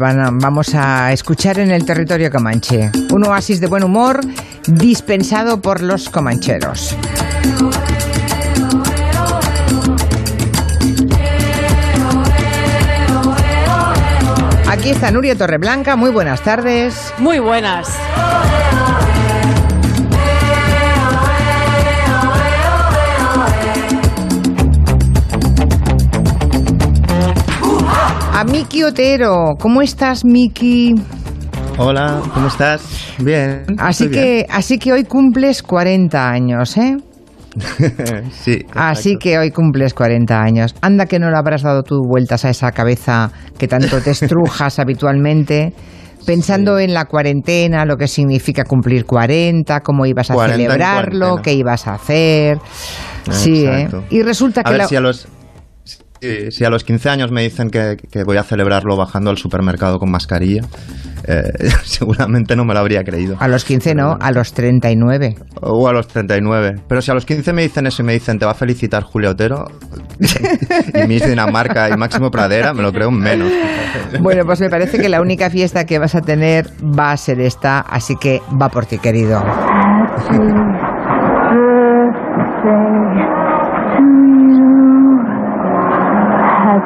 vamos a escuchar en el territorio comanche. Un oasis de buen humor dispensado por los comancheros. Aquí está Nuria Torreblanca, muy buenas tardes. Muy buenas. A Miki Otero, ¿cómo estás Miki? Hola, ¿cómo estás? Bien. Así que, así que hoy cumples 40 años, ¿eh? sí. Así que hoy cumples 40 años. Anda que no le habrás dado tú vueltas a esa cabeza que tanto te estrujas habitualmente, pensando en la cuarentena, lo que significa cumplir 40, cómo ibas a celebrarlo, qué ibas a hacer. Sí, ¿eh? Y resulta que... A ver si a los... Si, a los 15 años me dicen que, voy a celebrarlo bajando al supermercado con mascarilla, eh, seguramente no me lo habría creído. A los 15 no, a los 39. O a los 39. Pero si a los 15 me dicen eso y me dicen te va a felicitar Julio Otero, y Miss Dinamarca y Máximo Pradera, me lo creo menos. Bueno, pues me parece que la única fiesta que vas a tener va a ser esta, así que va por ti, querido.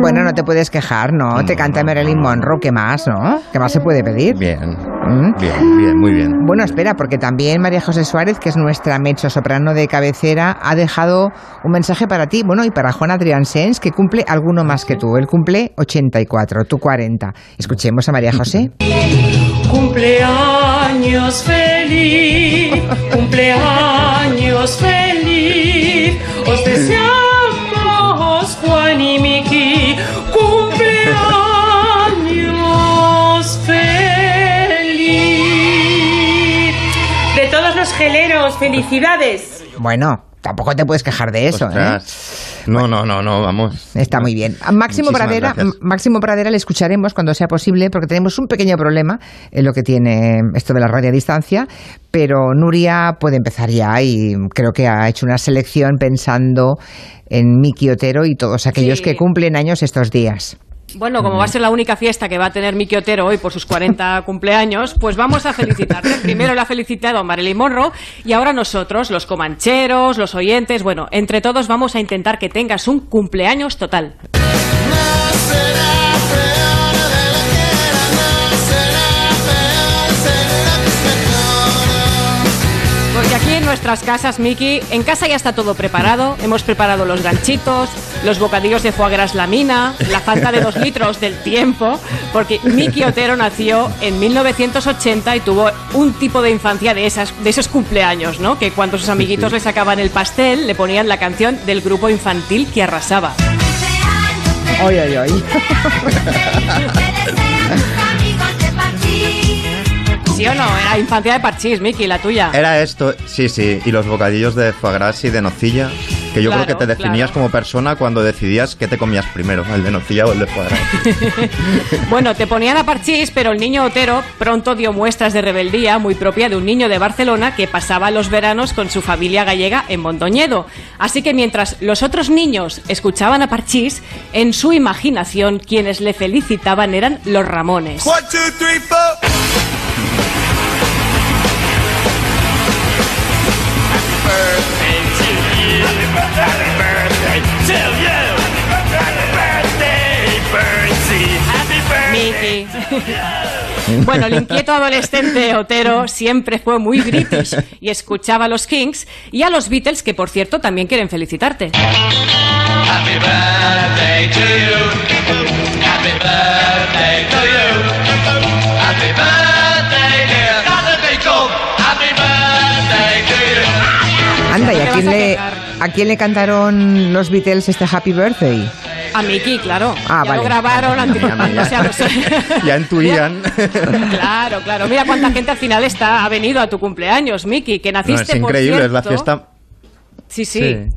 Bueno, no te puedes quejar, ¿no? Te canta Marilyn Monroe, ¿qué más, no? ¿Qué más se puede pedir? Bien. ¿Mm? Bien, bien, muy bien. Bueno, espera, porque también María José Suárez, que es nuestra mecho soprano de cabecera, ha dejado un mensaje para ti, bueno, y para Juan Adrián Sens, que cumple alguno más que tú. Él cumple 84, tú 40. Escuchemos a María José. Cumpleaños feliz, cumpleaños feliz, felicidades. Bueno, tampoco te puedes quejar de eso, ¿eh? No, no, no, no, vamos. Está muy bien. A Máximo Pradera, Máximo Pradera le escucharemos cuando sea posible, porque tenemos un pequeño problema en lo que tiene esto de la radio a distancia, pero Nuria puede empezar ya y creo que ha hecho una selección pensando en Miki Otero y todos aquellos que cumplen años estos días. Bueno, como va a ser la única fiesta que va a tener Miki Otero hoy por sus 40 cumpleaños, pues vamos a felicitarte. Primero le ha felicitado a Marilyn Monroe y ahora nosotros, los comancheros, los oyentes, bueno, entre todos vamos a intentar que tengas un cumpleaños total. Nuestras casas, Miki, en casa ya está todo preparado. Hemos preparado los ganchitos, los bocadillos de foie gras lamina, la falta de dos litros del tiempo, porque Miki Otero nació en 1980 y tuvo un tipo de infancia de, esas, de esos cumpleaños, ¿no? Que cuando sus amiguitos le sacaban el pastel, le ponían la canción del grupo infantil que arrasaba. Ay, ay, ay. ¿Sí o no? Era infancia de parchís, Miki, la tuya. Era esto, sí, sí. Y los bocadillos de foie gras y de nocilla. Que yo creo que te definías como persona cuando decidías qué te comías primero, el de nocilla o el de foie gras. bueno, te ponían a parchís, pero el niño Otero pronto dio muestras de rebeldía muy propia de un niño de Barcelona que pasaba los veranos con su familia gallega en Mondoñedo. Así que mientras los otros niños escuchaban a parchís, en su imaginación quienes le felicitaban eran los Ramones. Bueno, el inquieto adolescente Otero siempre fue muy british y escuchaba a los Kings y a los Beatles, que por cierto también quieren felicitarte. Happy birthday to you. Happy birthday to you. Happy birthday, ¿y a quién, le, a quién le cantaron los Beatles este Happy Birthday? A Miki, claro. Ah, ya lo grabaron anteriormente. ya intuían. claro, claro. Mira cuánta gente al final está, ha venido a tu cumpleaños, Miki, que naciste no, es increíble, es la fiesta... Sí, sí.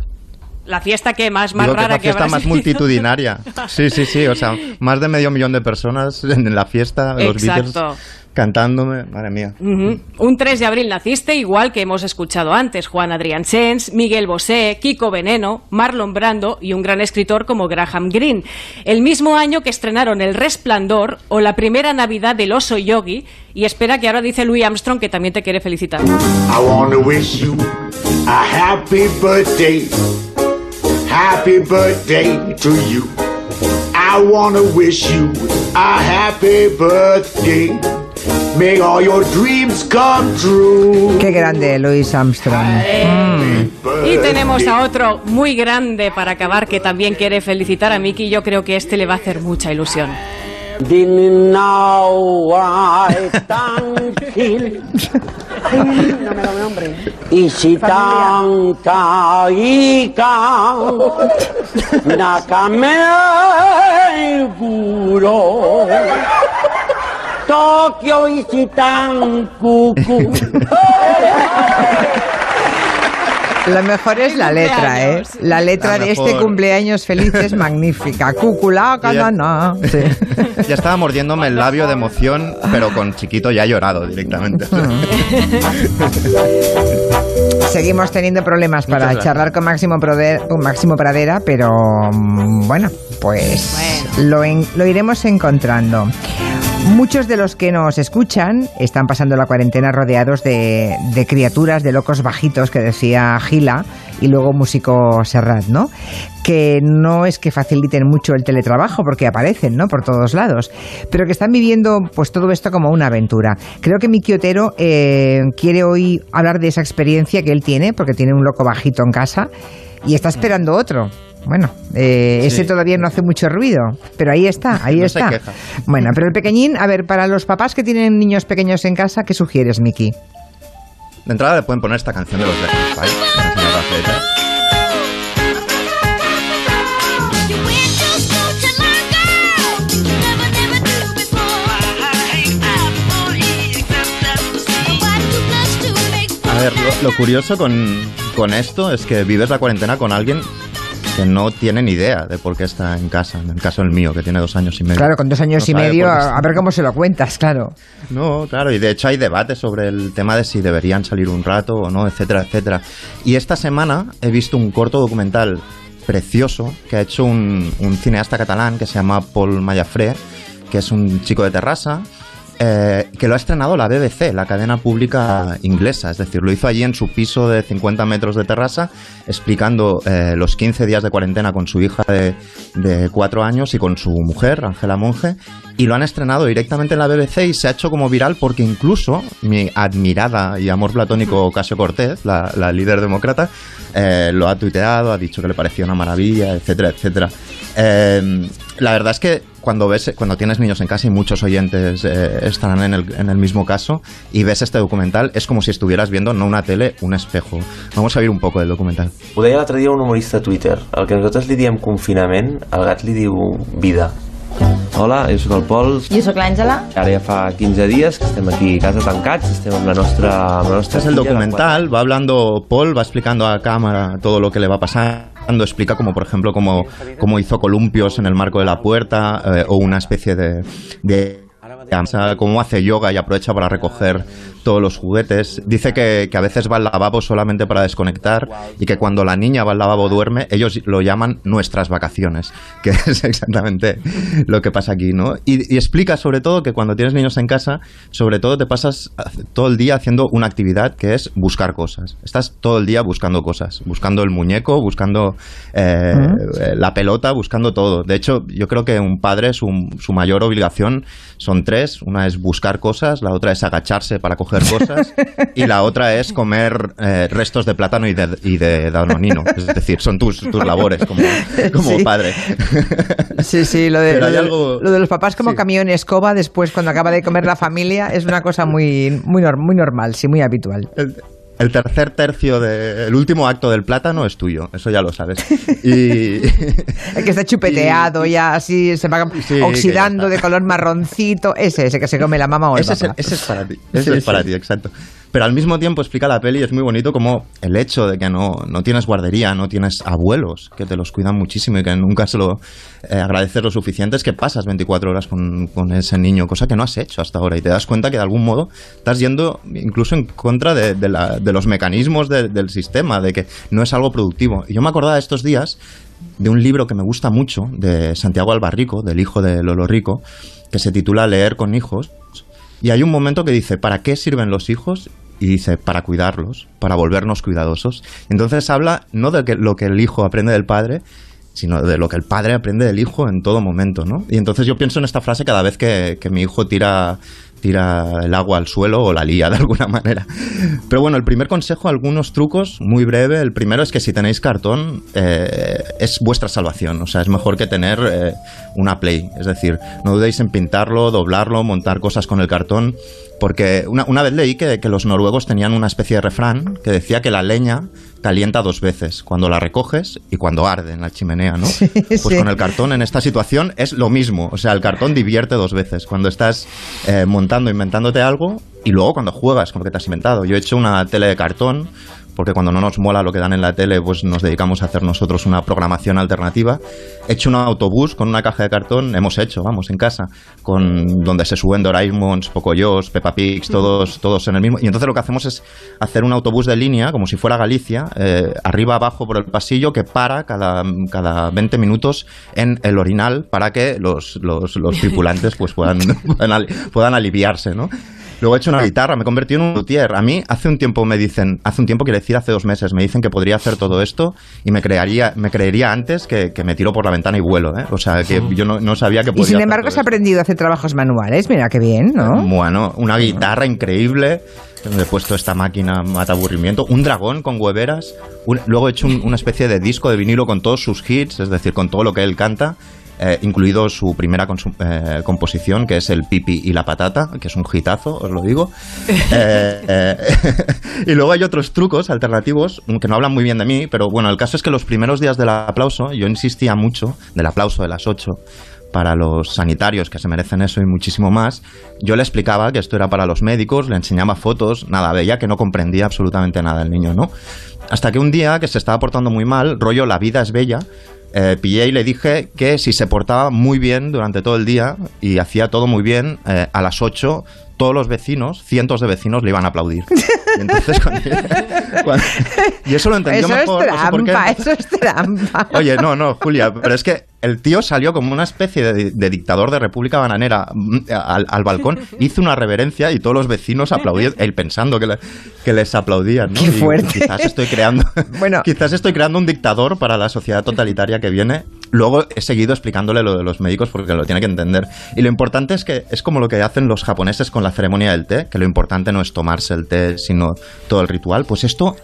La fiesta que más, más rara que la fiesta más multitudinaria. Sí, sí, sí. O sea, más de medio millón de personas en la fiesta. Los Exacto cantándome, madre mía. Un 3 de abril naciste, igual que hemos escuchado antes, Juan Adrián Sens, Miguel Bosé, Kiko Veneno, Marlon Brando y un gran escritor como Graham Greene. El mismo año que estrenaron El Resplandor o la primera Navidad del oso yogi, y espera que ahora dice Louis Armstrong que también te quiere felicitar. I wish you a happy birthday. Happy birthday to you. I wanna wish you a happy birthday. Make all your dreams come true. Qué grande, Louis Armstrong. Mm. Y tenemos a otro muy grande para acabar que también quiere felicitar a Miki. Yo creo que este le va a hacer mucha ilusión. Didn't know tranquil. no me lo nombre. Y si tan caiga, nakame puro. Tokio y cucu. Lo mejor es la letra, ¿eh? La letra de este cumpleaños feliz es magnífica. Cucula, ya, sí. ya estaba mordiéndome el labio de emoción, pero con chiquito ya ha llorado directamente. Seguimos teniendo problemas para charlar con Máximo, con Máximo Pradera, pero mm, bueno, pues Lo, lo iremos encontrando. Muchos de los que nos escuchan están pasando la cuarentena rodeados de, criaturas, de locos bajitos, que decía Gila, y luego músico Serrat, ¿no? Que no es que faciliten mucho el teletrabajo, porque aparecen, ¿no? Por todos lados, pero que están viviendo pues todo esto como una aventura. Creo que Miki Otero eh, quiere hoy hablar de esa experiencia que él tiene, porque tiene un loco bajito en casa, y está esperando otro. Bueno, eh, ese todavía no hace mucho ruido, pero ahí está, ahí está. Bueno, pero el pequeñín, a ver, para los papás que tienen niños pequeños en casa, ¿qué sugieres, Miki? De entrada le pueden poner esta canción de los A ver, lo, curioso con, con esto es que vives la cuarentena con alguien que no tiene ni idea de por qué está en casa. En el caso del mío, que tiene dos años y medio. Claro, con dos años y medio, a, ver cómo se lo cuentas, claro. No, claro, y de hecho hay debate sobre el tema de si deberían salir un rato o no, etcétera, etcétera. Y esta semana he visto un corto documental precioso que ha hecho un, un cineasta catalán que se llama Paul Mayafré, que es un chico de Terrassa eh, que lo ha estrenado la BBC, la cadena pública inglesa. Es decir, lo hizo allí en su piso de 50 metros de terraza, explicando eh, los 15 días de cuarentena con su hija de, de 4 años y con su mujer, Angela Monge. Y lo han estrenado directamente en la BBC y se ha hecho como viral porque incluso mi admirada y amor platónico Casio Cortez, la, líder demócrata, eh, lo ha tuiteado, ha dicho que le parecía una maravilla, etcétera, etcétera. la verdad es que cuando ves, cuando tienes niños en casa y muchos oyentes eh, estarán en el, en el, mismo caso y ves este documental, es como si estuvieras viendo no una tele, un espejo. Vamos a ver un poco del documental. Ho deia l'altre dia un humorista a Twitter. El que nosaltres li diem confinament, el gat li diu vida. Hola, jo sóc el Pol. Jo sóc l'Àngela. Ara ja fa 15 dies que estem aquí a casa tancats, estem amb la nostra... Amb la nostra este es el documental, va hablando Paul, va explicando a cámara todo lo que le va pasar explica como por ejemplo cómo, cómo hizo columpios en el marco de la puerta eh, o una especie de, de cómo hace yoga y aprovecha para recoger todos los juguetes. Dice que, que, a veces va al lavabo solamente para desconectar y que cuando la niña va al lavabo duerme, ellos lo llaman nuestras vacaciones, que es exactamente lo que pasa aquí, ¿no? Y, y, explica sobre todo que cuando tienes niños en casa, sobre todo te pasas todo el día haciendo una actividad que es buscar cosas. Estás todo el día buscando cosas, buscando el muñeco, buscando eh, la pelota, buscando todo. De hecho, yo creo que un padre, su, su mayor obligación son tres. Una es buscar cosas, la otra es agacharse para coger cosas y la otra es comer eh, restos de plátano y de, y de danonino. Es decir, son tus, tus labores como, como padre. Sí, sí, lo de, lo, de los papás como camión escoba después cuando acaba de comer la familia es una cosa muy, muy, muy normal, sí, muy habitual. El, tercer tercio del último acto del plátano es tuyo, eso ya lo sabes. Y, el que está chupeteado, ya así se va oxidando de color marroncito, ese, ese que se come la mamá o el ese, Es, ese es para ti, ese es para ti, exacto. Pero al mismo tiempo explica la peli, es muy bonito como el hecho de que no, no tienes guardería, no tienes abuelos que te los cuidan muchísimo y que nunca se lo eh, agradeces lo suficiente, es que pasas 24 horas con, con, ese niño, cosa que no has hecho hasta ahora y te das cuenta que de algún modo estás yendo incluso en contra de, de, los mecanismos de, del sistema, de que no es algo productivo. Y yo me acordaba estos días de un libro que me gusta mucho, de Santiago Albarrico, del hijo de Lolo Rico, que se titula Leer con hijos. Y hay un momento que dice, ¿para qué sirven los hijos? Y dice, para cuidarlos, para volvernos cuidadosos. Entonces habla no de que, lo que el hijo aprende del padre, sino de lo que el padre aprende del hijo en todo momento, ¿no? Y entonces yo pienso en esta frase cada vez que, que mi hijo tira tira el agua al suelo o la lía de alguna manera. Pero bueno, el primer consejo, algunos trucos, muy breve. El primero es que si tenéis cartón, eh, es vuestra salvación. O sea, es mejor que tener eh, una Play. Es decir, no dudéis en pintarlo, doblarlo, montar cosas con el cartón. Porque una, una vez leí que, que los noruegos tenían una especie de refrán que decía que la leña calienta dos veces, cuando la recoges y cuando arde en la chimenea, ¿no? Sí, pues sí. con el cartón en esta situación es lo mismo, o sea, el cartón divierte dos veces, cuando estás eh, montando, inventándote algo y luego cuando juegas con lo que te has inventado. Yo he hecho una tele de cartón porque cuando no nos mola lo que dan en la tele, pues nos dedicamos a hacer nosotros una programación alternativa. He hecho un autobús con una caja de cartón, hemos hecho, vamos, en casa, con donde se suben Doraemons, Pocoyos, Peppa Pigs, todos, todos en el mismo. Y entonces lo que hacemos es hacer un autobús de línea, como si fuera Galicia, eh, arriba abajo por el pasillo, que para cada, cada 20 minutos en el orinal para que los, los, los tripulantes pues puedan, puedan, ali- puedan aliviarse, ¿no? Luego he hecho una guitarra, me he convertido en un luthier. A mí hace un tiempo me dicen, hace un tiempo quiere decir hace dos meses, me dicen que podría hacer todo esto y me crearía, me creería antes que, que me tiro por la ventana y vuelo, ¿eh? O sea, que yo no, no sabía que podía Y sin embargo has aprendido a hacer trabajos manuales. Mira qué bien, ¿no? Bueno, una guitarra increíble. donde He puesto esta máquina mata aburrimiento. Un dragón con hueveras. un- luego he hecho un- una especie de disco de vinilo con todos sus hits, es decir, con todo lo que él canta. Eh, incluido su primera eh, composición, que es el Pipi y la Patata, que es un hitazo, os lo digo. Eh, eh, y luego hay otros trucos alternativos que no hablan muy bien de mí, pero bueno, el caso es que los primeros días del aplauso, yo insistía mucho, del aplauso de las 8, para los sanitarios que se merecen eso y muchísimo más. Yo le explicaba que esto era para los médicos, le enseñaba fotos, nada, veía que no comprendía absolutamente nada el niño, ¿no? Hasta que un día que se estaba portando muy mal, rollo La vida es bella, eh, pillé y le dije que si se portaba muy bien durante todo el día y hacía todo muy bien, eh, a las 8 todos los vecinos, cientos de vecinos, le iban a aplaudir. Y, entonces, cuando- cuando- y eso lo entendió Eso es mejor. no sé qué. trampa, eso es trampa. Oye, no, no, Julia, pero es que el tío salió como una especie de, de dictador de República Bananera mm, al, al balcón, hizo una reverencia y todos los vecinos aplaudían, él pensando que, le- que les aplaudían. ¿no? Qué Y fuerte. quizás estoy creando, Bueno. quizás estoy creando un dictador para la sociedad totalitaria que viene. Luego he seguido explicándole lo de los médicos porque lo tiene que entender. Y lo importante es que es como lo que hacen los japoneses con la ceremonia del té, que lo importante no es tomarse el té, sino todo el ritual. Pues esto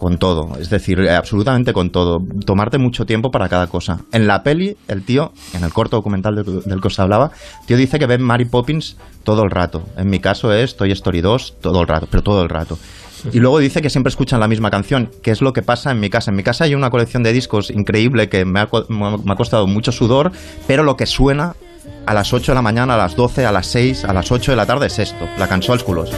con todo, es decir, absolutamente con todo. Tomarte mucho tiempo para cada cosa. En la peli, el tío, en el corto documental del, que os hablaba, tío dice que ve Mary Poppins todo el rato. En mi caso es Toy Story 2 todo el rato, pero todo el rato. Y luego dice que siempre escuchan la misma canción, que es lo que pasa en mi casa. En mi casa hay una colección de discos increíble que me ha, co- me ha costado mucho sudor, pero lo que suena a las 8 de la mañana, a las 12, a las 6, a las 8 de la tarde es esto, la cançó als jardiner.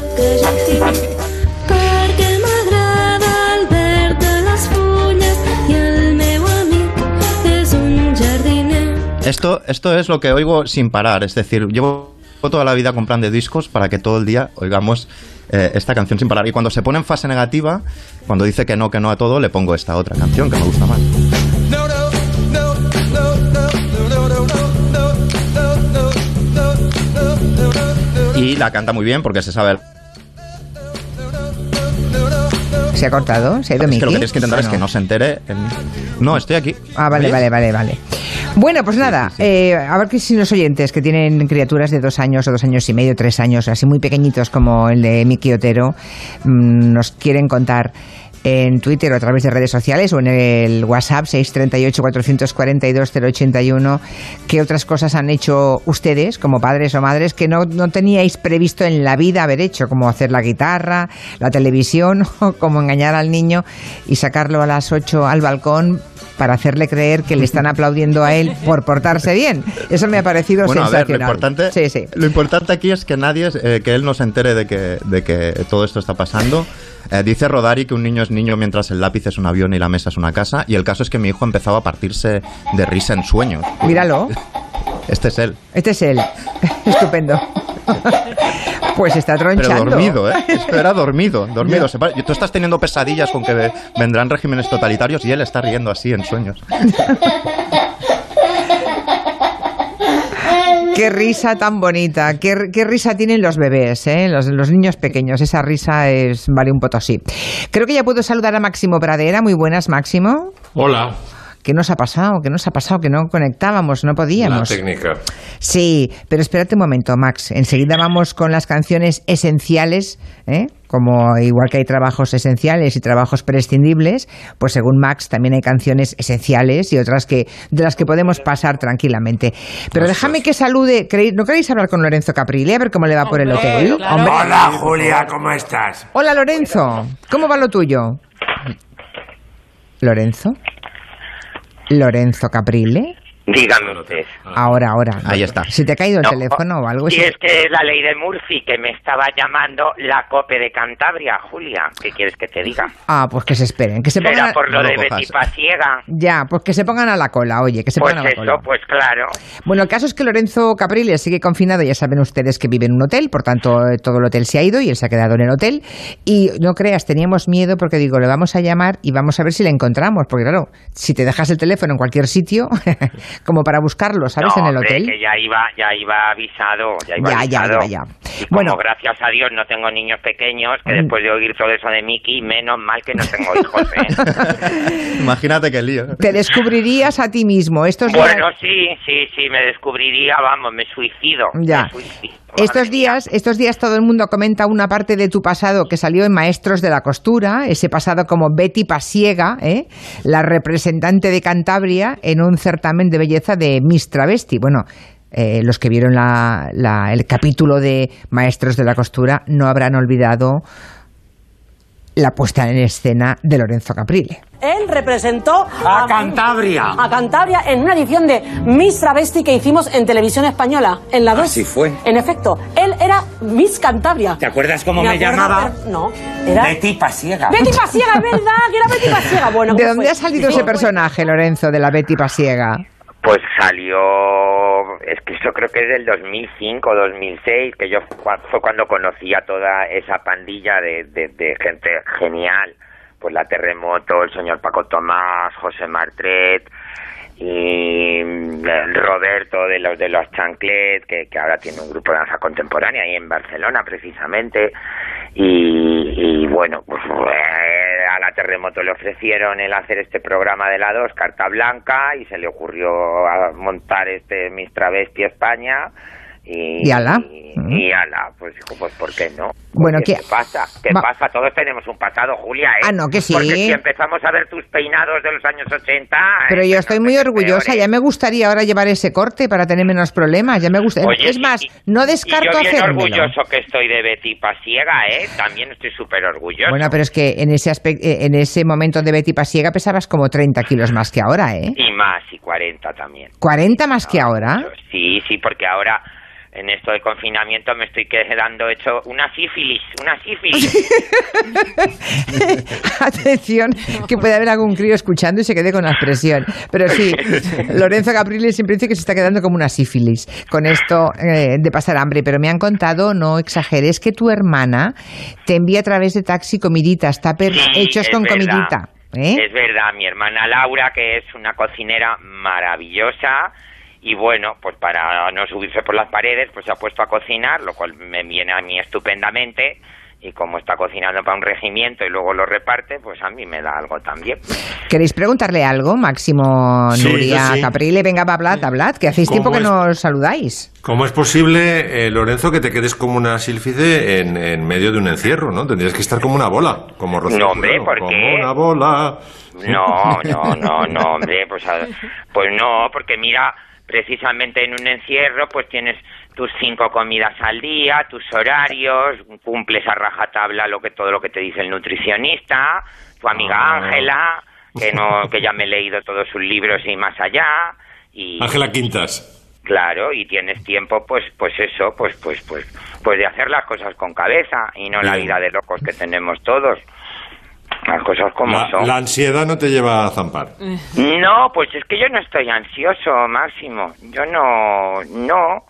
Esto, esto es lo que oigo sin parar, es decir, llevo toda la vida comprando discos para que todo el día oigamos esta canción sin parar. Y cuando se pone en fase negativa, cuando dice que no, que no a todo, le pongo esta otra canción que me gusta más. Y la canta muy bien porque se sabe. el ¿Se ha cortado? ¿Se ha ido es que Lo que tienes que intentar no? es que no se entere. No, estoy aquí. Ah, vale, vale, vale, vale. Bueno, pues nada, eh, a ver que si los oyentes que tienen criaturas de dos años o dos años y medio, tres años, así muy pequeñitos como el de Miki Otero, mm, nos quieren contar en Twitter o a través de redes sociales o en el WhatsApp 638-442-081 qué otras cosas han hecho ustedes como padres o madres que no, no teníais previsto en la vida haber hecho, como hacer la guitarra, la televisión o como engañar al niño y sacarlo a las 8 al balcón para hacerle creer que le están aplaudiendo a él por portarse bien. Eso me ha parecido Bueno, a ver, lo sensacional. importante, Sí, sí. lo importante aquí es que nadie, eh, que él no se entere de que, de que todo esto está pasando. Eh, dice Rodari que un niño es niño mientras el lápiz es un avión y la mesa es una casa. Y el caso es que mi hijo empezaba a partirse de risa en sueños. Míralo. Este es él. Este es él. Estupendo. Pues está Pero tronchando. dormido, ¿eh? Esto era dormido, dormido. Pa- Tú estás teniendo pesadillas con que ve- vendrán regímenes totalitarios y él está riendo así en sueños. Qué risa tan bonita, qué, risa tienen los bebés, ¿eh? los, los niños pequeños. Esa risa es vale un potosí. Creo que ya puedo saludar a Máximo Pradera. Muy buenas, Máximo. Hola, ¿Qué nos ha pasado? ¿Qué nos ha pasado? Que no conectábamos, no la podíamos. técnica. Sí, pero espérate un momento, Max. Enseguida vamos con las canciones esenciales, ¿eh? como igual que hay trabajos esenciales y trabajos prescindibles, pues según Max también hay canciones esenciales y otras que de las que podemos pasar tranquilamente. Pero déjame que salude. ¿queréis- ¿No queréis hablar con Lorenzo Caprile a ver cómo le va por el hotel? claro. Hombre. Hola Julia, ¿cómo estás? Hola Lorenzo, ¿cómo va lo tuyo? Lorenzo. Lorenzo Caprile. Dígame usted. Ahora, ahora. Ahí está. Si te ha caído el No, teléfono o algo. Si es que es la ley de Murphy que me estaba llamando la COPE de Cantabria, Julia. ¿Qué quieres que te diga? Ah, pues que se esperen, que se pongan. ¿Será a- por lo no lo de cojas. Betty Pasiega? Ya, pues que se pongan a la cola, oye, que se Pues pongan a la cola. eso, pues claro. Bueno, el caso es que Lorenzo Capriles sigue confinado, ya saben ustedes que vive en un hotel, por tanto eh, todo el hotel se ha ido y él se ha quedado en el hotel. Y no creas, teníamos miedo porque digo, le vamos a llamar y vamos a ver si le encontramos, porque claro, si te dejas el teléfono en cualquier sitio, como para buscarlo, ¿sabes? no, en el hombre, hotel. que ya iba, ya iba avisado, ya iba Ya, ya, avisado. ya, ya. Y como Bueno. gracias a Dios no tengo niños pequeños, que Mm. después de oír todo eso de Mickey, menos mal que no tengo hijos, ¿eh? Imagínate qué lío. Te descubrirías a ti mismo. Estos días- bueno, sí, sí, sí, me descubriría, vamos, me suicido. Ya. me suicido, Estos días, estos días todo el mundo comenta una parte de tu pasado que salió en Maestros de la Costura, ese pasado como Betty Pasiega, ¿eh? la representante de Cantabria en un certamen de belleza de Miss Travesti. Bueno, eh, los que vieron la- la- el capítulo de Maestros de la Costura no habrán olvidado la puesta en escena de Lorenzo Caprile. Él representó A Cantabria. a Cantabria en una edición de Miss Travesti que hicimos en televisión española, en la 2. Así fue. En efecto, él era Miss Cantabria. ¿Te acuerdas cómo me, llamaba? pero- no, era... Betty Pasiega. Betty Pasiega, es verdad, que era Betty Pasiega. Bueno, ¿De ¿cómo dónde fue? ha salido Sí, ese fue- personaje, Lorenzo, de la Betty Pasiega? Pues salió, es que eso creo que es del 2005, 2006, que yo fu- fue cuando conocí a toda esa pandilla de, gente genial. Pues la Terremoto, el señor Paco Tomás, José Martret y Roberto de los de los Chanclet, que, que ahora tiene un grupo de danza contemporánea ahí en Barcelona precisamente. Y, y bueno, pues Terremoto le ofrecieron el hacer este programa de la 2, Carta Blanca, y se le ocurrió montar este Miss Travesti España. Y, Y ala. Y, y ala, pues pues ¿por qué no? Bueno, ¿qué- ¿qué pasa? ¿Qué Va- pasa? Todos tenemos un pasado, Julia, ¿eh? Ah, no, que sí. Porque si empezamos a ver tus peinados de los años 80... Pero eh, yo estoy no muy orgullosa, peor, ya ¿eh? me gustaría ahora llevar ese corte para tener menos problemas, ya me gusta. Oye, es sí, más, y- no y descarto yo bien orgulloso que estoy de Betty Pasiega, ¿eh? También estoy súper orgulloso. Bueno, pero es que en ese aspecto, en ese momento de Betty Pasiega pesabas como 30 kilos más que ahora, ¿eh? Y más, y 40 también. 40 más que ahora. Sí, sí, porque ahora en esto de confinamiento me estoy quedando hecho una sífilis, una sífilis. Atención, que puede haber algún crío escuchando y se quede con la expresión. Pero sí, Lorenzo Caprile siempre dice que se está quedando como una sífilis con esto eh, de pasar hambre. Pero me han contado, no exageres, que tu hermana te envía a través de taxi comiditas, tuppers Sí, hechos con verdad. comidita. ¿eh? Es verdad, mi hermana Laura, que es una cocinera maravillosa, y bueno, pues para no subirse por las paredes, pues se ha puesto a cocinar, lo cual me viene a mí estupendamente. y como está cocinando para un regimiento y luego lo reparte, pues a mí me da algo también. ¿Queréis preguntarle algo, Máximo, Sí, Nuria, yo sí. Caprile? Venga, hablad, hablad, que hacéis ¿Cómo tiempo que es? nos saludáis. ¿Cómo es posible, eh, Lorenzo, que te quedes como una sílfice en, en medio de un encierro, no? Tendrías que estar como una bola, como Rocío No, hombre, Jurado, ¿por como qué? una bola. No, no, no, no, hombre, pues, a- pues no, porque mira, precisamente en un encierro, pues tienes tus cinco comidas al día, tus horarios, cumples a rajatabla lo que todo lo que te dice el nutricionista, tu amiga Ah. Ángela, que no, que ya me he leído todos sus libros y más allá, y Ángela Quintas. claro, y tienes tiempo, pues, pues eso, pues, pues, pues, pues de hacer las cosas con cabeza y no la vida de locos que tenemos todos. Las cosas como La, son. la ansiedad no te lleva a zampar. No, pues es que yo no estoy ansioso, Máximo. Yo no, no.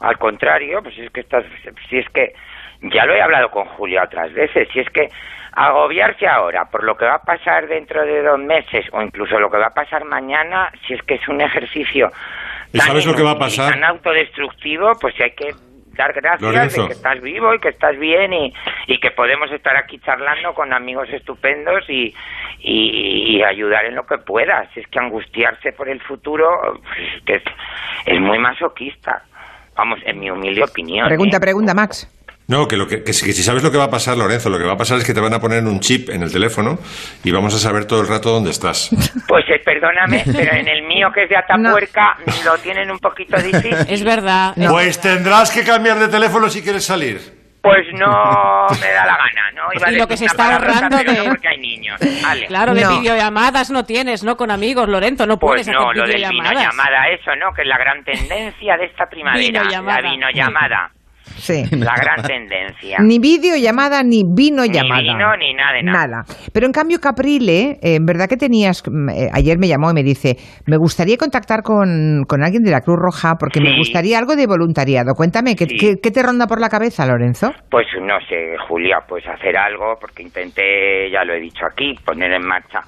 Al contrario, pues es que estás, si es que ya lo he hablado con Julia otras veces, si es que agobiarse ahora por lo que va a pasar dentro de dos meses o incluso lo que va a pasar mañana, si es que es un ejercicio ¿Y tan sabes lo que va a pasar? tan autodestructivo, pues hay que dar gracias Lorenzo. de que estás vivo y que estás bien y, y que podemos estar aquí charlando con amigos estupendos y, y, y ayudar en lo que puedas. Es que angustiarse por el futuro pues, que es, es muy masoquista. Vamos, en mi humilde opinión. Pregunta, ¿eh? pregunta, Max. No, que, lo que, que si que si sabes lo que va a pasar, Lorenzo, lo que va a pasar es que te van a poner un chip en el teléfono y vamos a saber todo el rato dónde estás. Pues eh, perdóname, pero en el mío que es de Atapuerca lo tienen un poquito difícil. Es verdad. Pues tendrás que cambiar de teléfono si quieres salir. Pues no me da la gana, ¿no? Iba Y lo que se una está ahorrando no de- porque hay niños. Vale. Claro, de No. videollamadas no tienes, ¿no? Con amigos, Lorenzo, no Pues puedes no, hacer lo del videollamadas. videollamada, eso, ¿no? Que es la gran tendencia de esta primavera. Videollamada. La vinollamada. Sí. La gran tendencia. Ni videollamada ni vino Ni llamada. vino, ni nada de nada. Pero en cambio, Caprile, eh, en verdad que tenías. mm, eh, ayer me llamó y me dice: Me gustaría contactar con, con alguien de la Cruz Roja porque me gustaría algo de voluntariado. Cuéntame, ¿qué, Sí. qué- qué te ronda por la cabeza, Lorenzo? Pues no sé, Julia, pues hacer algo, porque intenté, ya lo he dicho aquí, poner en marcha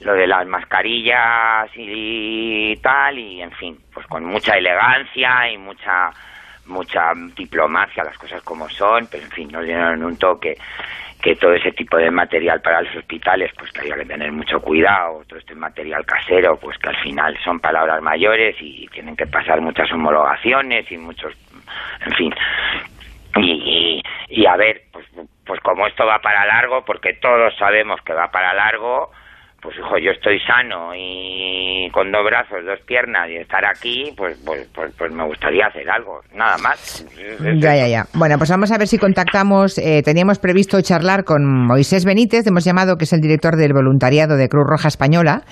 lo de las mascarillas y tal, y en fin, pues con mucha elegancia y mucha mucha diplomacia, las cosas como son, pero en fin, nos dieron un toque que todo ese tipo de material para los hospitales, pues que había que tener mucho cuidado, todo este material casero, pues que al final son palabras mayores y tienen que pasar muchas homologaciones y muchos, en fin, y, y, y a ver, pues, pues como esto va para largo, porque todos sabemos que va para largo, pues hijo, yo estoy sano y con dos brazos, dos piernas y estar aquí, pues pues, pues, pues me gustaría hacer algo, nada más. Ya, ya, ya. Bueno, pues vamos a ver si contactamos. eh, teníamos previsto charlar con Moisés Benítez, hemos llamado que es el director del voluntariado de Cruz Roja Española,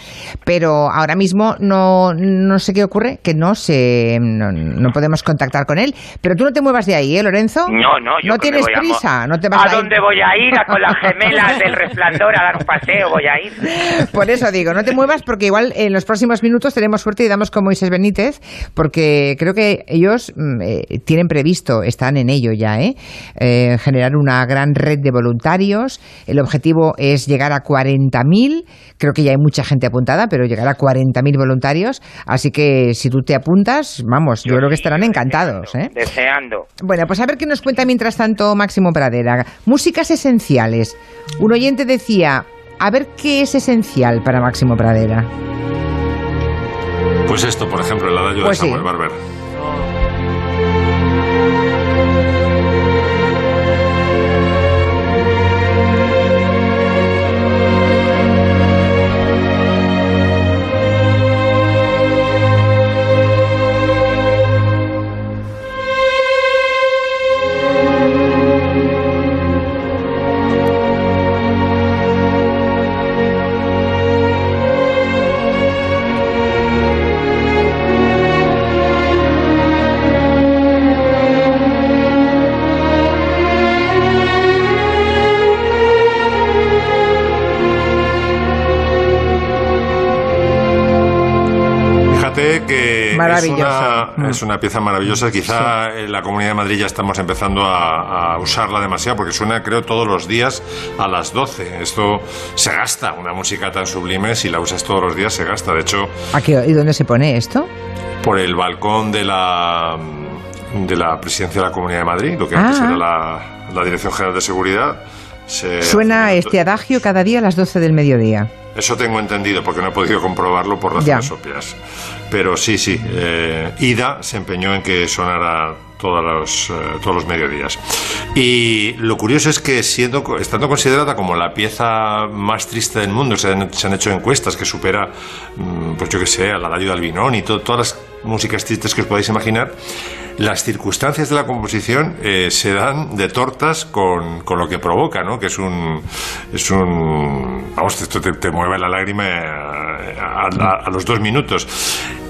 pero ahora mismo no, no sé qué ocurre, que no se, no, no podemos contactar con él. Pero tú no te muevas de ahí, ¿eh, Lorenzo? No, no, yo No tienes voy a prisa, no te vas a, ¿A dónde voy a ir? A con las gemelas del resplandor a dar un paseo, voy a ir. Por eso digo, no te muevas porque igual en los próximos minutos tenemos suerte y damos con Moisés Benítez, porque creo que ellos mm, eh, tienen previsto, están en ello ya, ¿eh? Eh, generar una gran red de voluntarios. El objetivo es llegar a 40.000. Creo que ya hay mucha gente apuntada, pero llegar a 40.000 voluntarios. Así que si tú te apuntas, vamos, yo, creo que estarán encantados, ¿eh? Deseando. Bueno, pues a ver qué nos cuenta mientras tanto Máximo Pradera. Músicas esenciales. Un oyente decía, a ver qué es esencial para Máximo Pradera. Pues esto, por ejemplo, el adagio Pues de sí. Samuel Barber. Es una, Mm. es una pieza maravillosa. Quizá en la Comunidad de Madrid ya estamos empezando a, a usarla demasiado porque suena, creo, todos los días a las 12. Esto se gasta, una música tan sublime, si la usas todos los días se gasta. De hecho, ¿A qué- ¿Y dónde se pone esto? por el balcón de la de la presidencia de la Comunidad de Madrid, lo que antes Ah. era la, la Dirección General de Seguridad. Se Suena este adagio cada día a las 12 del mediodía. Eso tengo entendido, porque no he podido comprobarlo por razones Ya. obvias. Pero sí, sí, eh, Ida se empeñó en que sonara todos los, eh, todos los mediodías. Y lo curioso es que siendo, estando considerada como la pieza más triste del mundo, se han, se han hecho encuestas que supera, mm, pues yo que sé, a la Dario Albinón y to- todas las músicas tristes que os podáis imaginar, las circunstancias de la composición eh, se dan de tortas con, con lo que provoca, ¿no? Que es un... Es un vamos, esto te, te mueve la lágrima eh, a, a- a los dos minutos.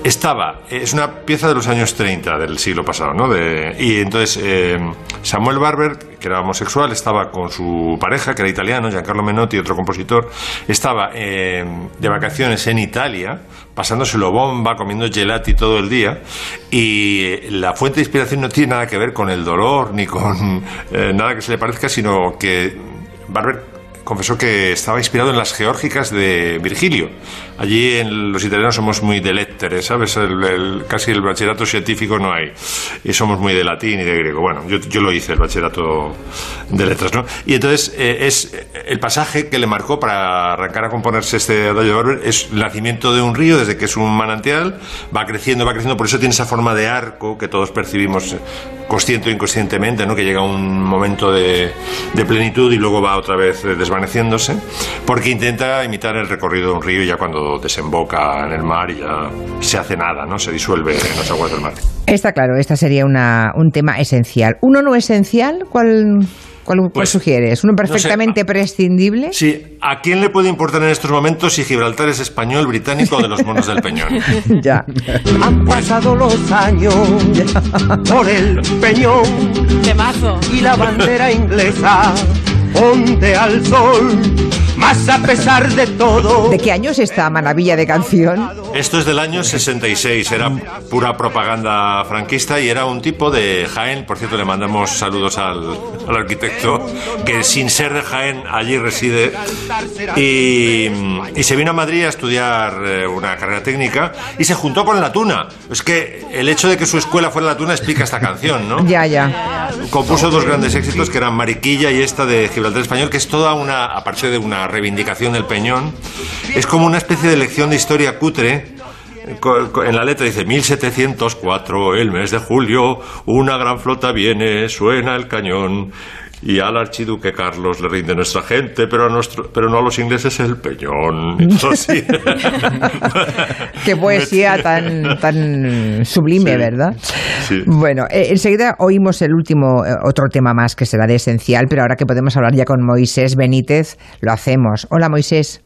Estaba, es una pieza de los años 30 del siglo pasado, ¿no? De- y entonces eh, Samuel Barber, que era homosexual, estaba con su pareja, que era italiano, Giancarlo Menotti, otro compositor, estaba eh, de vacaciones en Italia, pasándoselo bomba, comiendo gelati todo el día, y la fuente inspiración no tiene nada que ver con el dolor ni con eh, nada que se le parezca, sino que Barber confesó que estaba inspirado en las geórgicas de Virgilio. Allí en los italianos somos muy de lettere, ¿sabes? El- el- casi el bachillerato científico no hay. Y somos muy de latín y de griego. Bueno, yo, yo lo hice, el bachillerato de letras, ¿no? Y entonces eh, es el pasaje que le marcó para arrancar a componerse este adagio Barber es el nacimiento de un río desde que es un manantial, va creciendo, va creciendo, por eso tiene esa forma de arco que todos percibimos eh, consciente o inconscientemente, ¿no? Que llega un momento de, de plenitud y luego va otra vez eh, desvaneciéndose, porque intenta imitar el recorrido de un río ya cuando desemboca en el mar y ya se hace nada, ¿no? Se disuelve en las aguas del mar. Está claro, esta sería una, un tema esencial. ¿Uno no esencial? ¿Cuál, cuál, cuál Pues, sugieres? ¿Uno perfectamente prescindible? Sí, ¿a quién le puede importar en estos momentos si Gibraltar es español, británico o de los monos del Peñón? ya. Han pasado los años por el peñón Temazo. y la bandera inglesa ponte al sol. Más a pesar de todo. ¿De qué año es esta maravilla de canción? Esto es del año 66, era pura propaganda franquista y era un tipo de Jaén, por cierto le mandamos saludos al, al arquitecto, que sin ser de Jaén allí reside y, y se vino a Madrid a estudiar eh, una carrera técnica y se juntó con la Tuna. Es que el hecho de que su escuela fuera la Tuna explica esta canción, ¿no? Ya, ya. Compuso dos grandes éxitos que eran Mariquilla y esta de Gibraltar Español, que es toda una, aparte de una reivindicación del Peñón, es como una especie de lección de historia cutre. En la letra dice 1704, el mes de julio, una gran flota viene, suena el cañón. Y al archiduque Carlos le rinde nuestra gente, pero, a nuestro, pero no a los ingleses el peñón. Eso sí. Qué poesía tan, tan sublime, ¿verdad? Sí. Bueno, eh, enseguida oímos el último, eh, otro tema más que será de esencial, pero ahora que podemos hablar ya con Moisés Benítez, lo hacemos. Hola, Moisés.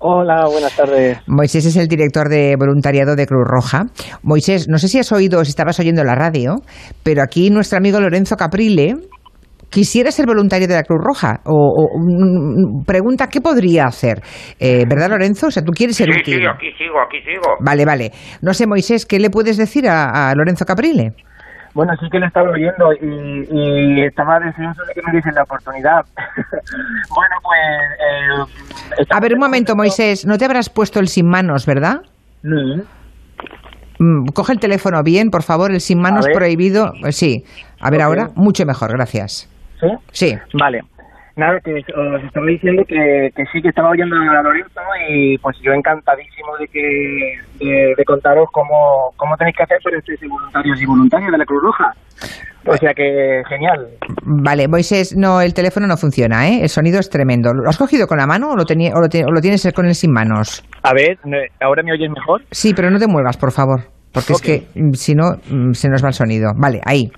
Hola, buenas tardes. Moisés es el director de voluntariado de Cruz Roja. Moisés, no sé si has oído, si estabas oyendo la radio, pero aquí nuestro amigo Lorenzo Caprile quisiera ser voluntario de la Cruz Roja. O, o, mm, pregunta, ¿qué podría hacer? Eh, ¿Verdad, Lorenzo? O sea, tú quieres ser Sí, útil. sí, aquí sigo, aquí sigo. Vale, vale. No sé, Moisés, ¿qué le puedes decir a, a Lorenzo Caprile? Bueno, sí que lo estaba oyendo y, y estaba deseoso de que me diesen la oportunidad. bueno, pues... A ver, un momento, Moisés, no te habrás puesto el sin manos, ¿verdad? No. Mm, Coge el teléfono bien, por favor, el sin manos prohibido. Eh, Sí. A ver, ahora, mucho mejor, gracias. ¿Sí? Sí. Vale. Nada, que os estaba diciendo que, que sí que estaba oyendo a Lorenzo y pues yo encantadísimo de que de, de contaros cómo, cómo tenéis que hacer para ser voluntarios y voluntarias de la Cruz Roja. O sea que genial. Vale, Moisés, no, el teléfono no funciona, ¿eh? El sonido es tremendo. ¿Lo has cogido con la mano o lo, o lo, o lo tienes con el sin manos? A ver, ¿ahora me oyes mejor? Sí, pero no te muevas, por favor. Porque es que mm, si no, mm, se nos va el sonido. Vale, ahí.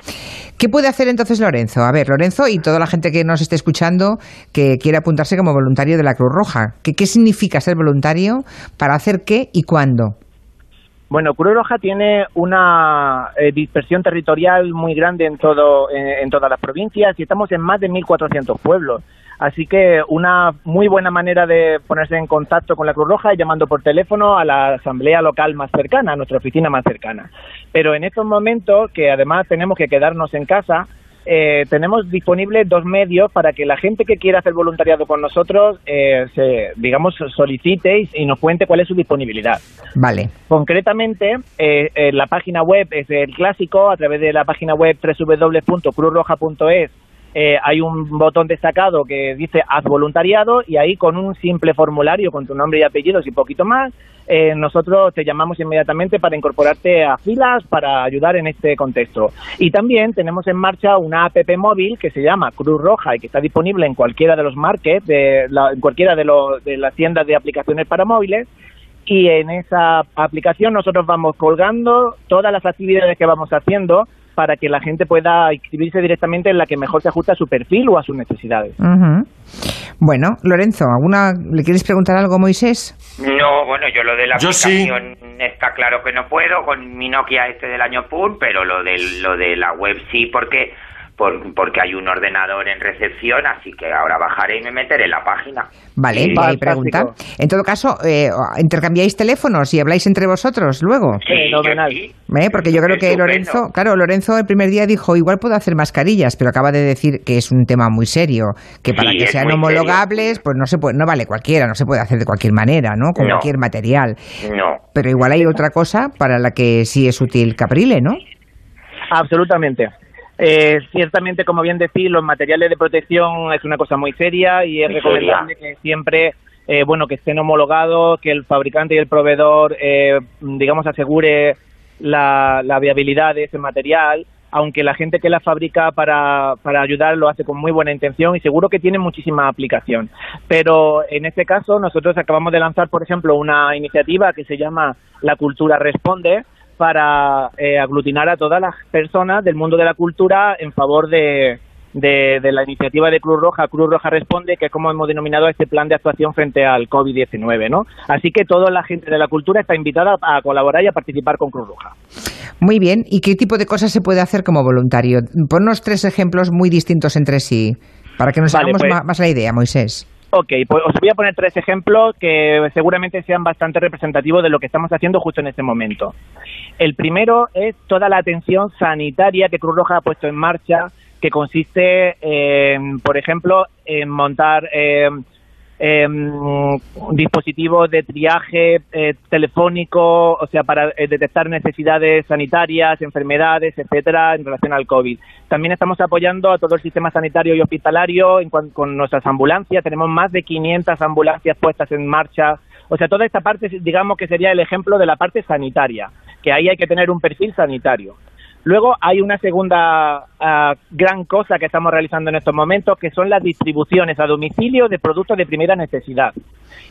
¿Qué puede hacer entonces Lorenzo? A ver, Lorenzo y toda la gente que nos esté escuchando que quiere apuntarse como voluntario de la Cruz Roja. ¿Qué, qué significa ser voluntario? ¿Para hacer qué y cuándo? Bueno, Cruz Roja tiene una eh, dispersión territorial muy grande en todo en, en todas las provincias y estamos en más de 1.400 pueblos. Así que una muy buena manera de ponerse en contacto con la Cruz Roja es llamando por teléfono a la asamblea local más cercana, a nuestra oficina más cercana. Pero en estos momentos, que además tenemos que quedarnos en casa, eh, tenemos disponibles dos medios para que la gente que quiera hacer voluntariado con nosotros, eh, se, digamos, solicite y, y nos cuente cuál es su disponibilidad. Vale. Concretamente, eh, eh, la página web es el clásico, a través de la página web www.cruzroja.es eh, hay un botón destacado que dice haz voluntariado y ahí con un simple formulario con tu nombre y apellidos y poquito más, eh, nosotros te llamamos inmediatamente para incorporarte a filas para ayudar en este contexto. Y también tenemos en marcha una app móvil que se llama Cruz Roja y que está disponible en cualquiera de los markets, de la- en cualquiera de, los- de las tiendas de aplicaciones para móviles y en esa aplicación nosotros vamos colgando todas las actividades que vamos haciendo para que la gente pueda inscribirse directamente en la que mejor se ajusta a su perfil o a sus necesidades. Ujú. Bueno, Lorenzo, ¿alguna, ¿le quieres preguntar algo a Moisés? No, bueno, yo lo de la Yo sí. aplicación está claro que no puedo con mi Nokia este del año PUR, pero lo de, lo de la web sí, porque por- porque hay un ordenador en recepción, así que ahora bajaré y me meteré en la página. Vale, no hay pregunta. En todo caso, eh, ¿intercambiáis teléfonos y habláis entre vosotros luego? Sí, yo sí. ¿Eh? Porque yo creo que Estupendo. Lorenzo, claro, Lorenzo el primer día dijo, igual puedo hacer mascarillas, pero acaba de decir que es un tema muy serio, que para Sí, que sean homologables, pues no se puede, no vale cualquiera, no se puede hacer de cualquier manera, ¿no? Con No. cualquier material. No. Pero igual hay otra cosa para la que sí es útil Caprile, ¿no? Absolutamente. Eh, ciertamente, como bien decís, los materiales de protección es una cosa muy seria y es Muy recomendable que siempre, eh, bueno, que estén homologados, que el fabricante y el proveedor, eh, digamos, asegure la, la viabilidad de ese material, aunque la gente que la fabrica para, para ayudar lo hace con muy buena intención y seguro que tiene muchísima aplicación. Pero en este caso, nosotros acabamos de lanzar, por ejemplo, una iniciativa que se llama La Cultura Responde, para eh, aglutinar a todas las personas del mundo de la cultura en favor de, de, de la iniciativa de Cruz Roja. Cruz Roja Responde, que es como hemos denominado este plan de actuación frente al COVID-19, ¿no? Así que toda la gente de la cultura está invitada a colaborar y a participar con Cruz Roja. Muy bien, ¿y qué tipo de cosas se puede hacer como voluntario? Ponnos tres ejemplos muy distintos entre sí, para que nos Vale, hagamos pues- más la idea, Moisés. Ok, pues os voy a poner tres ejemplos que seguramente sean bastante representativos de lo que estamos haciendo justo en este momento. El primero es toda la atención sanitaria que Cruz Roja ha puesto en marcha, que consiste, en, por ejemplo, en montar eh, em, dispositivos de triaje eh, telefónico, o sea, para eh, detectar necesidades sanitarias, enfermedades, etcétera, en relación al COVID. También estamos apoyando a todo el sistema sanitario y hospitalario en con nuestras ambulancias. Tenemos más de 500 ambulancias puestas en marcha. O sea, toda esta parte, digamos que sería el ejemplo de la parte sanitaria, que ahí hay que tener un perfil sanitario. Luego hay una segunda ah, gran cosa que estamos realizando en estos momentos, que son las distribuciones a domicilio de productos de primera necesidad.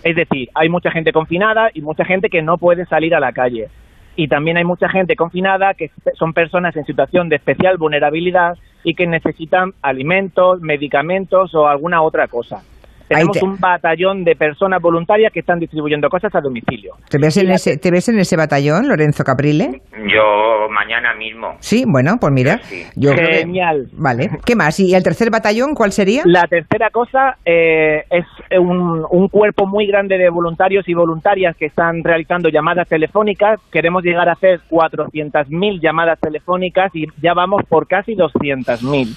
Es decir, hay mucha gente confinada y mucha gente que no puede salir a la calle. Y también hay mucha gente confinada que son personas en situación de especial vulnerabilidad y que necesitan alimentos, medicamentos o alguna otra cosa. Tenemos te- un batallón de personas voluntarias que están distribuyendo cosas a domicilio. ¿Te ves, en ese, ¿Te ves en ese batallón, Lorenzo Caprile? Yo mañana mismo. Sí, bueno, pues mira. Yo creo que- Genial. Vale, ¿qué más? ¿Y el tercer batallón cuál sería? La tercera cosa eh, es un, un cuerpo muy grande de voluntarios y voluntarias que están realizando llamadas telefónicas. Queremos llegar a hacer 400.000 llamadas telefónicas y ya vamos por casi 200.000.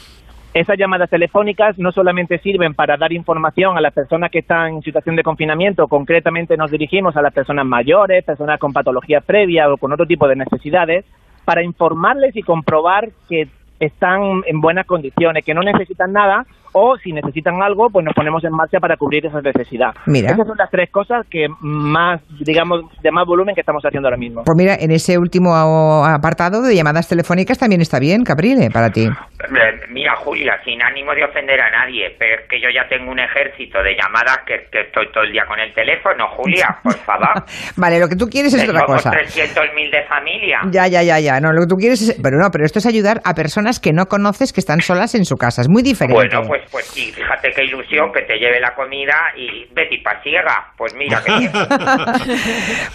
Esas llamadas telefónicas no solamente sirven para dar información a las personas que están en situación de confinamiento, concretamente nos dirigimos a las personas mayores, personas con patologías previas o con otro tipo de necesidades, para informarles y comprobar que están en buenas condiciones, que no necesitan nada o si necesitan algo, pues nos ponemos en marcha para cubrir esa necesidad. Mira. Esas son las tres cosas que más, digamos, de más volumen que estamos haciendo ahora mismo. Pues mira, en ese último apartado de llamadas telefónicas también está bien, Caprile, para ti. Mira, Julia, sin ánimo de ofender a nadie, pero es que yo ya tengo un ejército de llamadas que, que estoy todo el día con el teléfono, Julia, por favor. Vale, lo que tú quieres es otra cosa. 300.000 de familia. Ya, ya, ya, ya. No, lo que tú quieres es... Pero no, pero esto es ayudar a personas que no conoces que están solas en su casa. Es muy diferente. Bueno, pues pues sí, fíjate qué ilusión que te lleve la comida y Betty pasiega. Pues mira qué bien.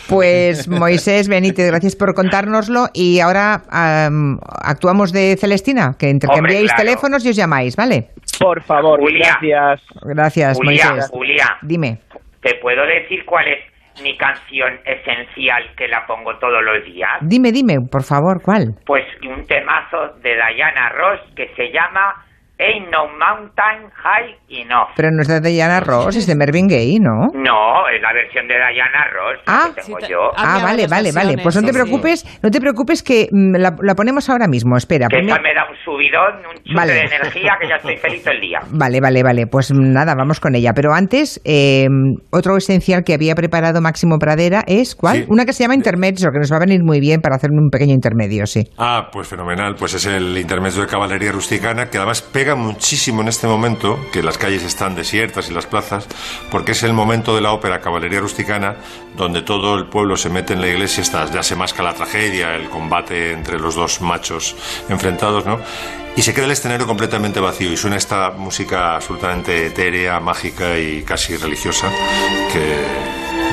Pues Moisés Benítez, gracias por contárnoslo. Y ahora am, actuamos de Celestina, que intercambiáis claro. teléfonos y os llamáis, ¿vale? Por favor, Julia. gracias. Gracias, Julia, Moisés. Julia, Dime. ¿te puedo decir cuál es mi canción esencial que la pongo todos los días? Dime, dime, por favor, ¿cuál? Pues un temazo de Diana Ross que se llama Ain't No Mountain High Enough. Pero no es de Diana Ross, es de Mervyn Gay, ¿no? No, es la versión de Diana Ross Ah. que tengo yo. Ah, vale, vale, vale. Pues no te preocupes, no te preocupes que mm, la, la ponemos ahora mismo. Espera. Que ponme- esa me da un subidón, un chute Vale. de energía que ya estoy feliz todo el día. Vale, vale, vale. Pues nada, vamos con ella. Pero antes, eh, otro esencial que había preparado Máximo Pradera es ¿cuál? Sí. Una que se llama Intermezzo, que nos va a venir muy bien para hacer un pequeño intermedio, sí. Ah, pues fenomenal. Pues es el intermedio de caballería rusticana que además pega muchísimo en este momento, que las calles están desiertas y las plazas, porque es el momento de la ópera Caballería Rusticana, donde todo el pueblo se mete en la iglesia, está, ya se masca la tragedia, el combate entre los dos machos enfrentados, ¿no? Y se queda el escenario completamente vacío y suena esta música absolutamente etérea, mágica y casi religiosa, que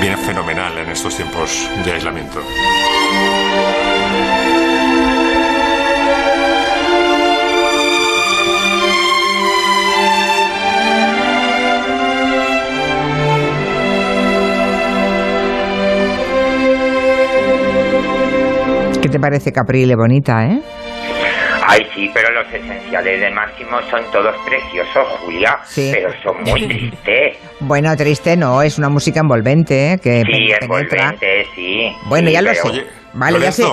viene fenomenal en estos tiempos de aislamiento. Te parece Caprile bonita, eh? Ay, sí, pero los esenciales de Máximo son todos preciosos, Julia. Sí. Pero son muy tristes. Bueno, triste no, es una música envolvente, ¿eh? que Sí, pen- penetra. envolvente, sí. Bueno, Sí, ya lo pero- sé. Vale, ya sé.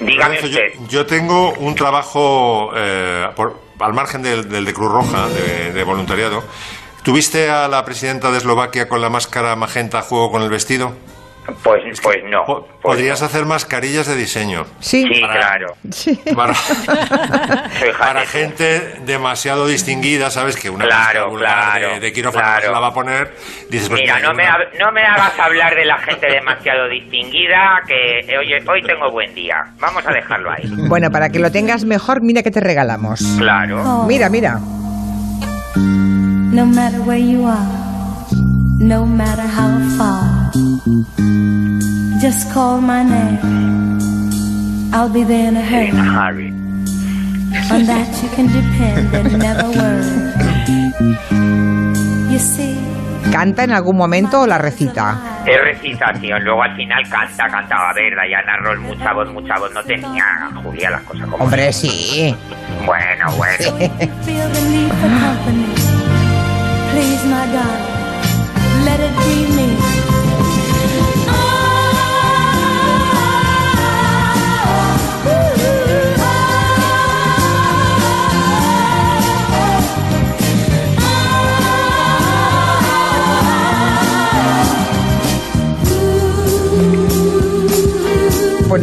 Dígame Lorenzo, yo, usted. yo tengo un trabajo eh, por- al margen del, del de Cruz Roja, de, de voluntariado. ¿Tuviste a la presidenta de Eslovaquia con la máscara magenta a juego con el vestido? Pues, pues no. Podrías hacer mascarillas de diseño. Sí, claro. Para, para gente demasiado distinguida, ¿sabes? Que una Claro, claro, de, de quirófano se claro. la va a poner. Dices, pues Mira, no me, una- no me hagas hablar de la gente demasiado distinguida, que eh, oye, hoy tengo buen día. Vamos a dejarlo ahí. Bueno, para que lo tengas mejor, mira que te regalamos. Claro. Mira, mira. No matter where you are, no matter how far, just call my name. I'll be there in a hurry. On that you can depend and never worry. You see, ¿Canta en algún momento o la recita? Es recitación, luego al final canta, cantaba. A ver, Diana Ross, mucha voz, mucha voz no tenía, Julia, las cosas como Hombre, sí. Bueno, bueno.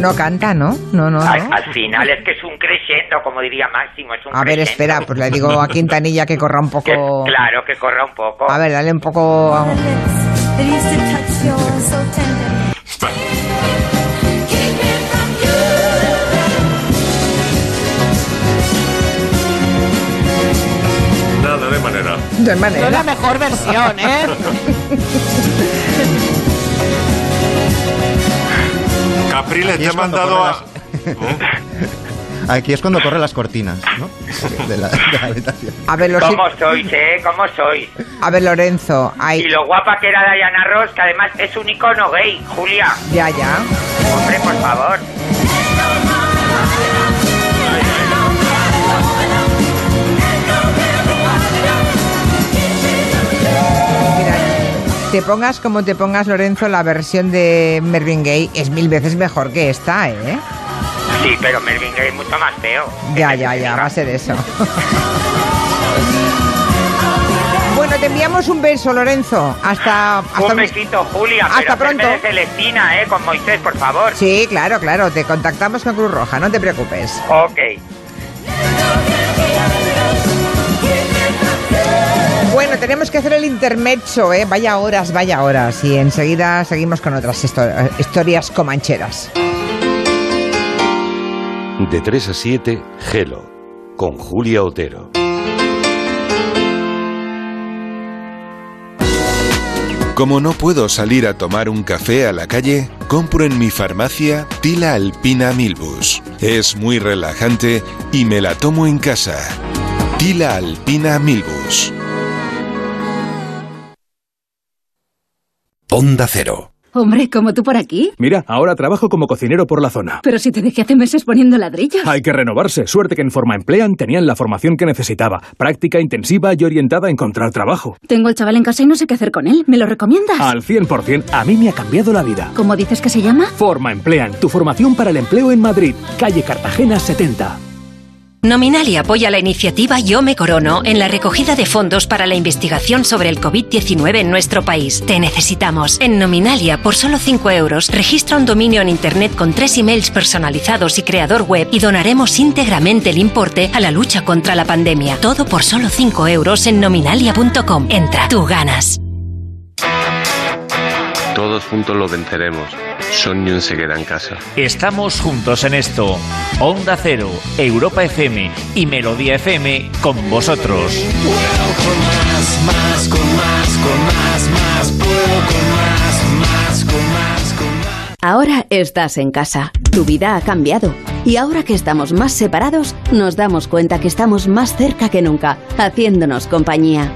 No canta, ¿no? No, no, Al, no. al final es que es un crescendo, como diría Máximo, es un A ver, crescendo. espera, pues le digo a Quintanilla que corra un Que- poco... claro, que corra un poco. A ver, dale un poco... Tender. Nada de manera. De manera. No es la mejor versión, ¿eh? Caprile, Aquí te he mandado a... Aquí es cuando corren las cortinas, ¿no? De la, de la habitación. A ver, los... ¿Cómo sois, eh? ¿Cómo sois? A ver, Lorenzo, hay... Y lo guapa que era Diana Ross, que además es un icono gay, Julia. Ya, ya. Hombre, por favor. Te pongas como te pongas, Lorenzo, la versión de Mervyn Gay es mil veces mejor que esta, ¿eh? Sí, pero Melvin Gay es mucho más feo. Ya, ya, ya, va a ser eso. bueno, te enviamos un beso, Lorenzo. Hasta... hasta Un besito, Julia. Hasta pero pronto. de Celestina, ¿eh? Con Moisés, por favor. Sí, claro, claro, te contactamos con Cruz Roja, no te preocupes. Ok. Bueno, tenemos que hacer el intermezzo, ¿eh? Vaya horas, vaya horas. Y enseguida seguimos con otras histo- historias comancheras. De 3 a 7, Gelo, con Julia Otero. Como no puedo salir a tomar un café a la calle, compro en mi farmacia Tila Alpina Milbus. Es muy relajante y me la tomo en casa. Tila Alpina Milbus. Onda Cero, Hombre, como tú por aquí. Mira, ahora trabajo como cocinero por la zona. Pero si te dejé hace meses poniendo ladrillos. Hay que renovarse. Suerte que en Forma Emplean tenían la formación que necesitaba. Práctica intensiva y orientada a encontrar trabajo. Tengo el chaval en casa y no sé qué hacer con él. ¿Me lo recomiendas? Al 100%, a mí me ha cambiado la vida. ¿Cómo dices que se llama? Forma Emplean, tu formación para el empleo en Madrid, calle Cartagena 70. Nominali apoya la iniciativa Yo me corono en la recogida de fondos para la investigación sobre el COVID-19 en nuestro país. Te necesitamos. En Nominalia, por solo 5 euros, registra un dominio en Internet con tres emails personalizados y creador web y donaremos íntegramente el importe a la lucha contra la pandemia. Todo por solo 5 euros en nominalia.com. Entra, tú ganas. Todos juntos lo venceremos. Soñun se queda en casa. Estamos juntos en esto. Onda Cero, Europa FM y Melodía FM con vosotros. Puedo con más, más, con más, con más, más. Puedo con más, más, con más, con más. Ahora estás en casa. Tu vida ha cambiado. Y ahora que estamos más separados, nos damos cuenta que estamos más cerca que nunca, haciéndonos compañía.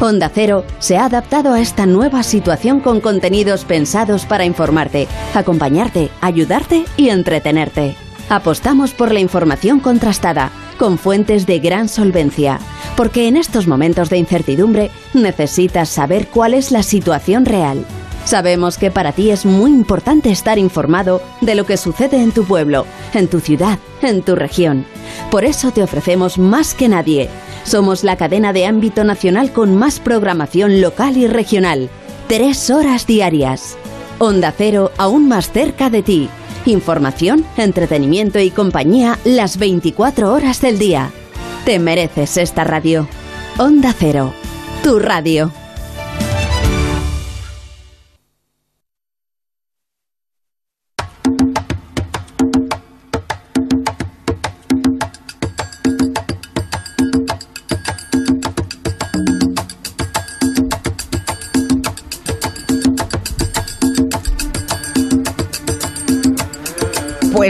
Onda Cero se ha adaptado a esta nueva situación con contenidos pensados para informarte, acompañarte, ayudarte y entretenerte. Apostamos por la información contrastada, con fuentes de gran solvencia, porque en estos momentos de incertidumbre necesitas saber cuál es la situación real. Sabemos que para ti es muy importante estar informado de lo que sucede en tu pueblo, en tu ciudad, en tu región. Por eso te ofrecemos más que nadie. Somos la cadena de ámbito nacional con más programación local y regional. Tres horas diarias. Onda Cero aún más cerca de ti. Información, entretenimiento y compañía las 24 horas del día. Te mereces esta radio. Onda Cero. Tu radio.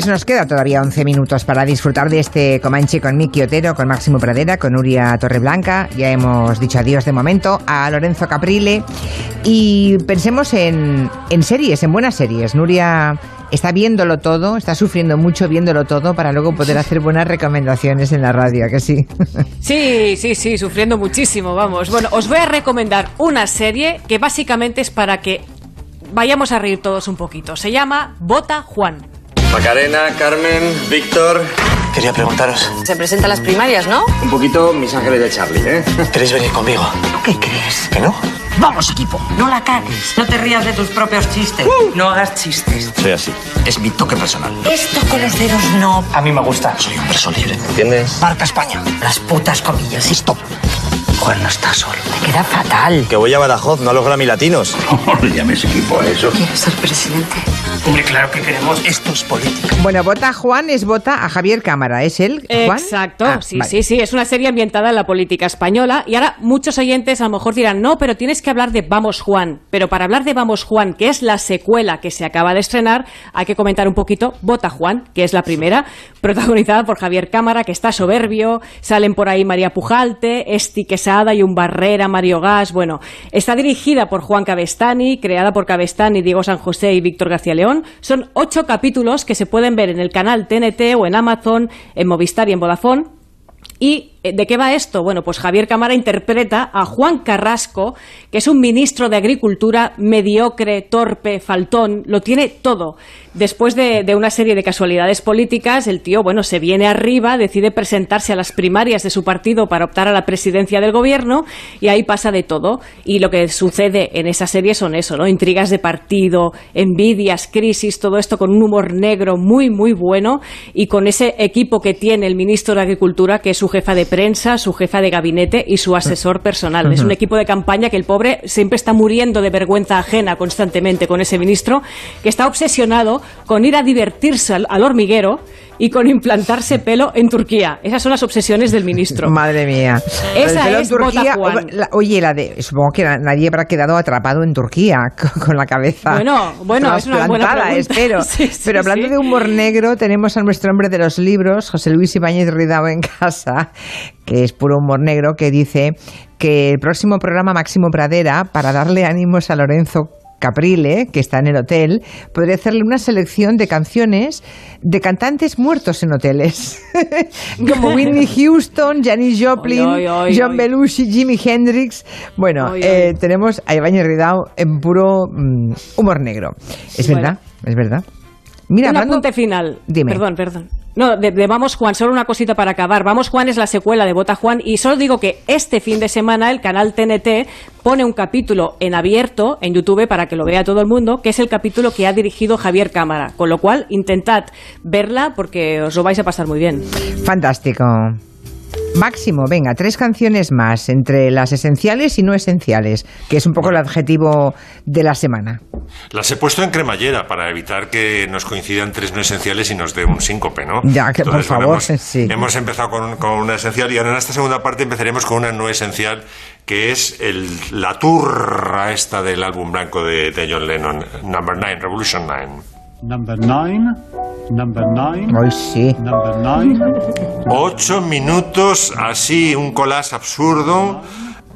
Pues nos queda todavía 11 minutos para disfrutar de este Comanche con Miki Otero, con Máximo Pradera, con Nuria Torreblanca. Ya hemos dicho adiós de momento a Lorenzo Caprile. Y pensemos en, series, en buenas series. Nuria está viéndolo todo, está sufriendo mucho viéndolo todo para luego poder hacer buenas recomendaciones en la radio, ¿a que sí. Sí, sí, sí, sufriendo muchísimo, vamos. Bueno, os voy a recomendar una serie que básicamente es para que vayamos a reír todos un poquito. Se llama Bota Juan. Macarena, Carmen, Víctor. Quería preguntaros. Se presentan las primarias, ¿no? Un poquito mis ángeles de Charlie, ¿eh? ¿Queréis venir conmigo? ¿Qué crees? ¿Que no? Vamos, equipo, no la cagues. No te rías de tus propios chistes. No hagas chistes. Soy así. Es mi toque personal. Esto con los dedos no. A mí me gusta. Soy un preso libre. ¿Entiendes? Marca España. Las putas comillas. Stop. Juan no está solo. Me queda fatal. Que voy a Badajoz, no a los Grammy Latinos. No le llames equipo a eso. ¿Quieres ser presidente? Hombre, claro que queremos. Esto es política. Bueno, vota Juan es vota a Javier Cámara, ¿es él, Juan? Exacto, Ah, sí, vale. sí, sí, es una serie ambientada en la política española y ahora muchos oyentes a lo mejor dirán, no, pero tienes que hablar de Vamos Juan, pero para hablar de Vamos Juan, que es la secuela que se acaba de estrenar, hay que comentar un poquito Vota Juan, que es la primera, protagonizada por Javier Cámara, que está soberbio, salen por ahí María Pujalte, Esti Quesada y un Barrera, Mario Gas, bueno, está dirigida por Juan Cabestani, creada por Cabestani, Diego San José y Víctor García León, son ocho capítulos que se pueden ver en el canal TNT o en Amazon, en Movistar y en Vodafone. ¿Y de qué va esto? Bueno, pues Javier Cámara interpreta a Juan Carrasco, que es un ministro de Agricultura mediocre, torpe, faltón, lo tiene todo. Después de, de una serie de casualidades políticas, el tío, bueno, se viene arriba, decide presentarse a las primarias de su partido para optar a la presidencia del gobierno y ahí pasa de todo. Y lo que sucede en esa serie son eso, ¿no? Intrigas de partido, envidias, crisis, todo esto con un humor negro muy, muy bueno y con ese equipo que tiene el ministro de Agricultura, que es su jefa de prensa, su jefa de gabinete y su asesor personal. Es un equipo de campaña que el pobre siempre está muriendo de vergüenza ajena constantemente con ese ministro, que está obsesionado con ir a divertirse al, al hormiguero y con implantarse pelo en Turquía. Esas son las obsesiones del ministro. Madre mía. Esa en es Juan. la- oye, la de, supongo que na- nadie habrá quedado atrapado en Turquía con, la cabeza. Bueno, bueno, es una buena pregunta. espero. Sí, sí, Pero hablando sí. de humor negro, tenemos a nuestro hombre de los libros, José Luis Ibáñez Ridao en casa, que es puro humor negro, que dice que el próximo programa Máximo Pradera, para darle ánimos a Lorenzo Caprile, que está en el hotel, podría hacerle una selección de canciones de cantantes muertos en hoteles. Como Whitney Houston, Janis Joplin, Oy, oy, oy, John. Belushi, Jimi Hendrix. Bueno, eh, tenemos a Iván Ridao en puro mm, humor negro. Es Bueno. verdad, es verdad. Mira, un hablando- apunte final. Dime. Perdón, perdón. No, de, Vamos Juan, solo una cosita para acabar. Vamos Juan es la secuela de Bota Juan y solo digo que este fin de semana el canal TNT pone un capítulo en abierto en YouTube para que lo vea todo el mundo, que es el capítulo que ha dirigido Javier Cámara. Con lo cual, intentad verla porque os lo vais a pasar muy bien. Fantástico. Máximo, venga, tres canciones más entre las esenciales y no esenciales, que es un poco el adjetivo de la semana. Las he puesto en cremallera para evitar que nos coincidan tres no esenciales y nos dé un síncope, ¿no? Ya, que por Entonces, bueno, favor, hemos, sí. hemos empezado con, con una esencial y ahora en esta segunda parte empezaremos con una no esencial, que es el, la turra esta del álbum blanco de, de John Lennon, Number 9, Revolution 9. Number nine. Number nine. Hoy sí. Number nine. Ocho minutos así, un collage absurdo.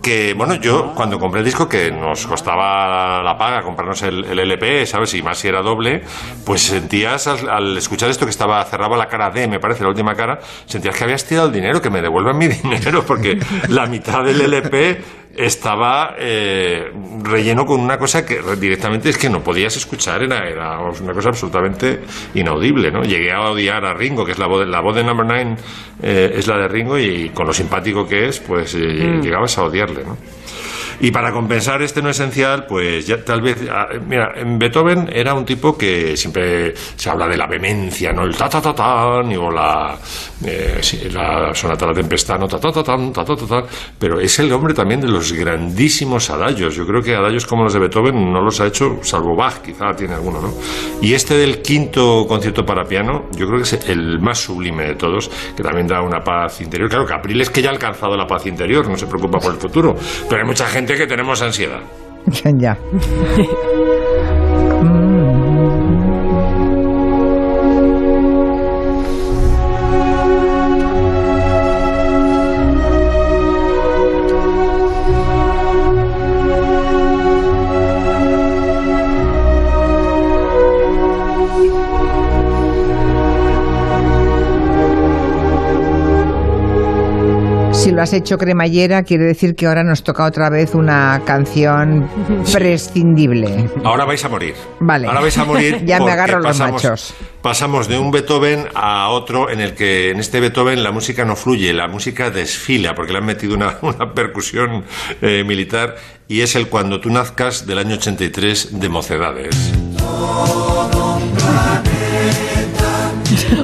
Que bueno, yo cuando compré el disco, que nos costaba la paga comprarnos el, el LP, ¿sabes? Y más si era doble, pues sentías al, al escuchar esto que estaba cerraba la cara D, me parece, la última cara, sentías que habías tirado el dinero, que me devuelvan mi dinero, porque la mitad del LP estaba eh, relleno con una cosa que directamente es que no podías escuchar, era, era una cosa absolutamente inaudible, ¿no? Llegué a odiar a Ringo, que es la voz de, la voz de Number Nine, eh, es la de Ringo, y con lo simpático que es, pues eh, Mm. llegabas a odiarle, ¿no? Y para compensar este no esencial, pues ya tal vez. ah, Mira, en Beethoven era un tipo que siempre se habla de la vehemencia, ¿no? El ta ta ta tan, o la, eh, sí, la sonata la tempestad, ¿no? Ta ta ta tan, ta ta ta tan. Pero es el hombre también de los grandísimos adagios. Yo creo que adagios como los de Beethoven no los ha hecho, salvo Bach, quizá tiene alguno, ¿no? Y este del quinto concierto para piano, yo creo que es el más sublime de todos, que también da una paz interior. Claro, Capril es que ya ha alcanzado la paz interior, no se preocupa por el futuro. Pero hay mucha gente que tenemos ansiedad. ya. Si lo has hecho cremallera, quiere decir que ahora nos toca otra vez una canción prescindible. Ahora vais a morir. Vale. Ahora vais a morir. Ya me agarro los pasamos, machos. Pasamos de un Beethoven a otro en el que en este Beethoven la música no fluye, la música desfila, porque le han metido una, una percusión eh, militar, y es el Cuando tú nazcas del año 83 de Mocedades.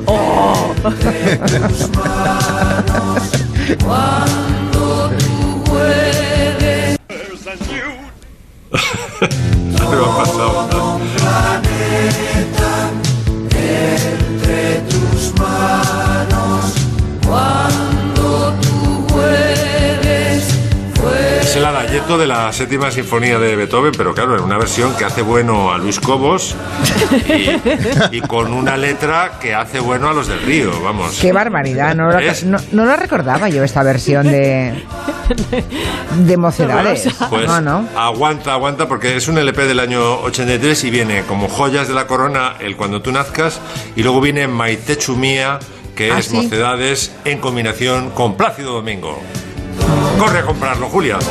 Oh. Cuando de la séptima sinfonía de Beethoven, pero claro, en una versión que hace bueno a Luis Cobos y, y con una letra que hace bueno a los del río, vamos. Qué barbaridad, no, la- no, no la recordaba yo esta versión de, de mocedades. Pues No, no. aguanta, aguanta, porque es un LP del año 83 y viene como joyas de la corona el Cuando tú nazcas y luego viene Maitechu Mía, que ¿Ah, es sí? Mocedades en combinación con Plácido Domingo. Corre a comprarlo, Julia.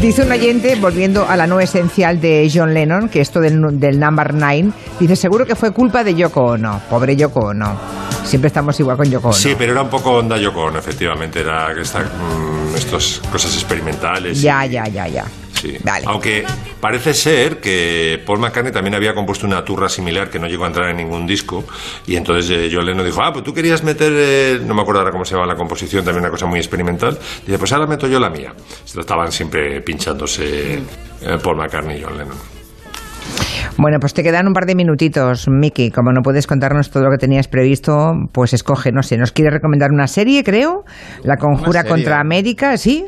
Dice un oyente, volviendo a la no esencial de John Lennon, que esto del, del number nine, dice, seguro que fue culpa de Yoko Ono. Pobre Yoko Ono. Siempre estamos igual con Yoko Ono. Sí, pero era un poco onda Yoko Ono, efectivamente, era que mm, estas cosas experimentales. Ya, ya, ya, ya. Sí. Aunque parece ser que Paul McCartney también había compuesto una turra similar que no llegó a entrar en ningún disco. Y entonces eh, John Lennon dijo, ah, pues tú querías meter, eh, no me acuerdo ahora cómo se llama la composición, también una cosa muy experimental. Dice, pues ahora meto yo la mía. Se lo estaban siempre pinchándose eh, Paul McCartney y John Lennon. Bueno, pues te quedan un par de minutitos, Miki. Como no puedes contarnos todo lo que tenías previsto, pues escoge, no sé, ¿nos quieres recomendar una serie, creo? La Conjura contra América, ¿sí?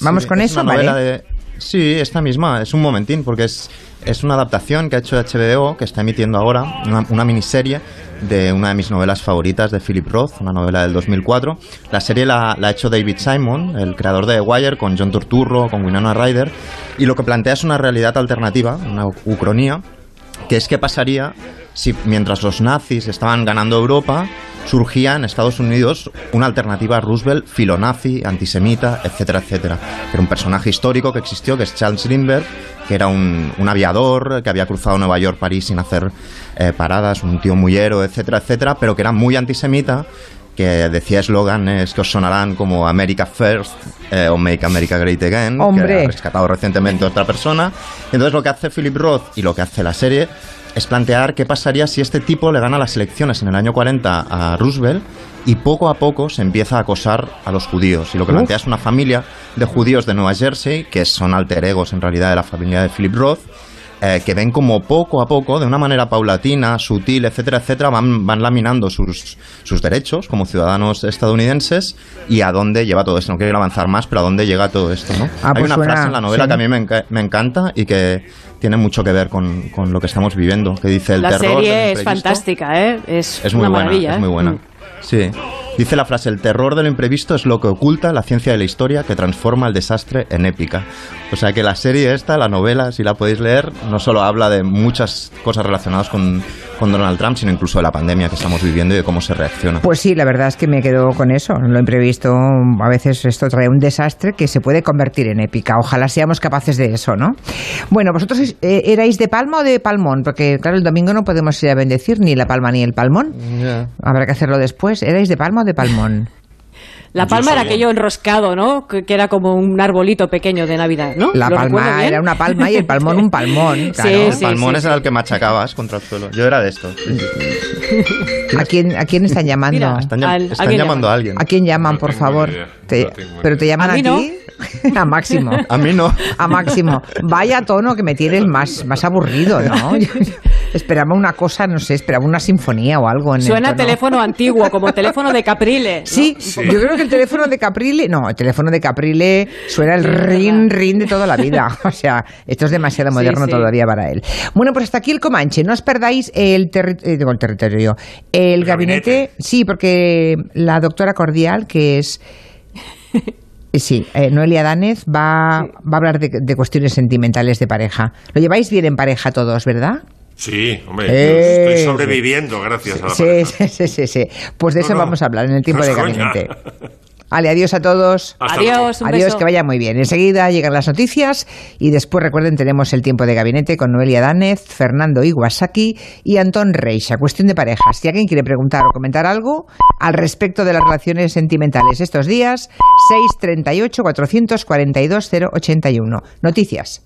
¿Vamos Sí, con es eso? una novela Vale. de- Sí, esta misma, es un momentín, porque es, es una adaptación que ha hecho HBO, que está emitiendo ahora, una, una miniserie de una de mis novelas favoritas de Philip Roth, una novela del 2004. La serie la, la ha hecho David Simon, el creador de The Wire, con John Turturro, con Winona Ryder, y lo que plantea es una realidad alternativa, una ucronía, que es qué pasaría si mientras los nazis estaban ganando Europa, surgía en Estados Unidos una alternativa a Roosevelt filonazi, antisemita, etcétera, etcétera. Era un personaje histórico que existió, que es Charles Lindbergh, que era un, un aviador que había cruzado Nueva York, París sin hacer eh, paradas, un tío muy héroe, etcétera, etcétera, pero que era muy antisemita que decía eslóganes que os sonarán como America First eh, o Make America Great Again, Hombre. que ha rescatado recientemente otra persona. Entonces lo que hace Philip Roth y lo que hace la serie es plantear qué pasaría si este tipo le gana las elecciones en el año 40 a Roosevelt y poco a poco se empieza a acosar a los judíos. Y lo que plantea es una familia de judíos de Nueva Jersey, que son alter egos en realidad de la familia de Philip Roth, eh, que ven como poco a poco, de una manera paulatina, sutil, etcétera, etcétera, van, van laminando sus, sus derechos como ciudadanos estadounidenses y a dónde lleva todo esto. No quiero avanzar más, pero a dónde llega todo esto, ¿no? Ah, Hay pues una suena- frase en la novela sí. que a mí me, enca- me encanta y que tiene mucho que ver con, con lo que estamos viviendo, que dice el La terror del serie es imprevisto". fantástica, ¿eh? Es, Es muy una buena, maravilla. es ¿eh? muy buena. Mm. Sí. Dice la frase, el terror de lo imprevisto es lo que oculta la ciencia de la historia que transforma el desastre en épica. O sea que la serie esta, la novela, si la podéis leer, no solo habla de muchas cosas relacionadas con, con Donald Trump, sino incluso de la pandemia que estamos viviendo y de cómo se reacciona. Pues sí, la verdad es que me quedo con eso. Lo imprevisto, a veces esto trae un desastre que se puede convertir en épica. Ojalá seamos capaces de eso, ¿no? Bueno, vosotros eh, erais de Palma o de Palmón, porque claro, el domingo no podemos ir a bendecir ni la Palma ni el Palmón. Habrá que hacerlo después. ¿Erais de Palma o de Palmón? La palma era aquello enroscado, ¿no? Que, que era como un arbolito pequeño de Navidad, ¿no? La ¿Lo recuerdo palma era una palma y el palmón un palmón. Sí, Claro. el palmón es el que machacabas contra el suelo. Yo era de sí, sí. ¿A quién, ¿A quién están llamando? Mira, Están al- llamando llama. a alguien. ¿A quién llaman, por favor? Te- ¿Pero te llaman A ti? no. A Máximo. A mí no. A Máximo. Vaya tono que me tienes más, más aburrido, ¿no? Yo esperaba una cosa, no sé, esperaba una sinfonía o algo. En el Suena tono. teléfono antiguo, como teléfono de Caprile. ¿no? Sí, yo creo que el teléfono de Caprile, no, el teléfono de Caprile suena el rin, rin de toda la vida. O sea, esto es demasiado moderno sí. todavía para él. Bueno, pues hasta aquí el Comanche. No os perdáis el, terri- eh, digo, el territorio, el gabinete. Sí, porque la doctora Cordial, que es... eh, Sí, eh, Noelia Danez va, va a hablar de, de cuestiones sentimentales de pareja. Lo lleváis bien en pareja todos, ¿verdad? Sí, hombre, Eh, estoy sí. sobreviviendo gracias a la Sí, pareja. sí, sí, sí, sí. Pues de No, eso no. vamos a hablar en el tiempo No de gabinete. Vale, adiós a todos. Hasta Adiós, un Adiós, beso. que vaya muy bien. Enseguida llegan las noticias y después recuerden tenemos el tiempo de gabinete con Noelia Danez, Fernando Iwasaki y Antón Reixa. Cuestión de parejas. Si alguien quiere preguntar o comentar algo al respecto de las relaciones sentimentales estos días, 638 442 081. Noticias.